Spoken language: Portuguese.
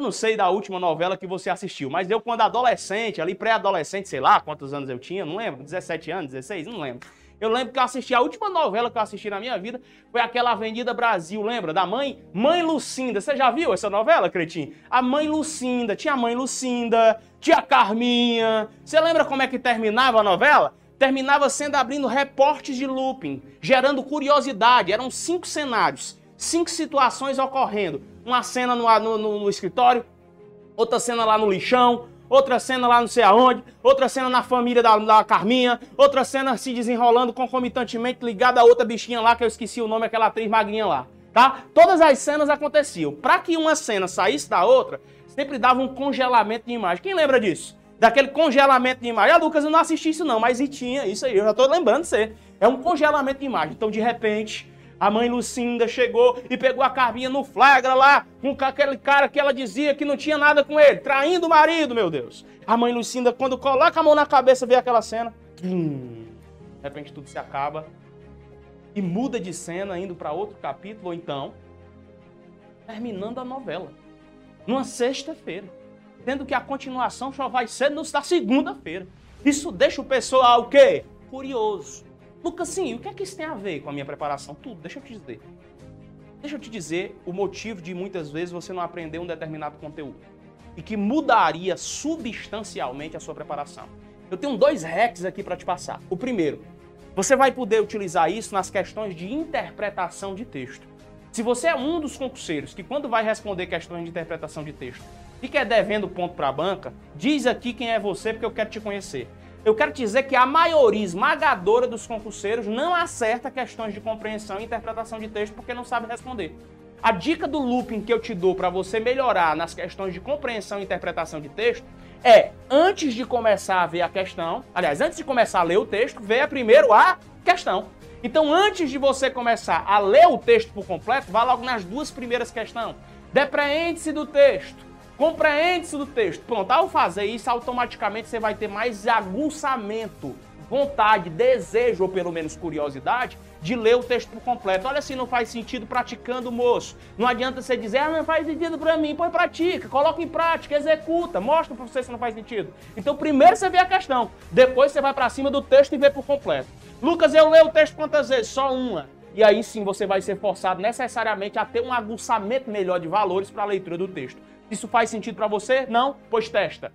Eu não sei da última novela que você assistiu, mas eu, quando adolescente, ali pré-adolescente, sei lá quantos anos eu tinha, não lembro, 17 anos, 16, não lembro. Eu lembro que eu assisti, a última novela que eu assisti na minha vida foi aquela Avenida Brasil, lembra? Da mãe, Mãe Lucinda. Você já viu essa novela, Cretinho? A Mãe Lucinda, tinha a Mãe Lucinda, tinha a Carminha. Você lembra como é que terminava a novela? Terminava sendo abrindo reportes de looping, gerando curiosidade. Eram cinco cenários, cinco situações ocorrendo. Uma cena no, no, no, escritório, outra cena lá no lixão, outra cena lá não sei aonde, outra cena na família da, da Carminha, outra cena se desenrolando concomitantemente ligada a outra bichinha lá, que eu esqueci o nome, aquela atriz magrinha lá, tá? Todas as cenas aconteciam. Para que uma cena saísse da outra, sempre dava um congelamento de imagem. Quem lembra disso? Daquele congelamento de imagem. Ah, Lucas, eu não assisti isso não, mas tinha isso aí, eu já tô lembrando você. É um congelamento de imagem. Então, de repente, a mãe Lucinda chegou e pegou a Carminha no flagra lá, com aquele cara que ela dizia que não tinha nada com ele, traindo o marido, meu Deus. A mãe Lucinda, quando coloca a mão na cabeça, vê aquela cena. Hum, de repente tudo se acaba. E muda de cena, indo para outro capítulo, ou então, terminando a novela. Numa sexta-feira. Sendo que a continuação só vai ser na segunda-feira. Isso deixa o pessoal o quê? Curioso. Lucas, sim, o que é que isso tem a ver com a minha preparação? Tudo, deixa eu te dizer. Deixa eu te dizer o motivo de muitas vezes você não aprender um determinado conteúdo e que mudaria substancialmente a sua preparação. Eu tenho dois hacks aqui para te passar. O primeiro, você vai poder utilizar isso nas questões de interpretação de texto. Se você é um dos concurseiros que quando vai responder questões de interpretação de texto quer devendo ponto para a banca, diz aqui quem é você porque eu quero te conhecer. Eu quero dizer que a maioria esmagadora dos concurseiros não acerta questões de compreensão e interpretação de texto porque não sabe responder. A dica do looping que eu te dou para você melhorar nas questões de compreensão e interpretação de texto é, antes de começar a ver a questão, aliás, antes de começar a ler o texto, veja primeiro a questão. Então, antes de você começar a ler o texto por completo, vá logo nas duas primeiras questões. Depreende-se do texto. Compreende-se do texto. Pronto, ao fazer isso, automaticamente você vai ter mais aguçamento, vontade, desejo, ou pelo menos curiosidade, de ler o texto por completo. Olha se não faz sentido praticando, moço. Não adianta você dizer, ah, não faz sentido para mim. Põe pratica, coloca em prática, executa, mostra para você se não faz sentido. Então, primeiro você vê a questão, depois você vai para cima do texto e vê por completo. Lucas, eu leio o texto quantas vezes? Só uma. E aí sim você vai ser forçado necessariamente a ter um aguçamento melhor de valores para a leitura do texto. Isso faz sentido para você? Não? Pois testa.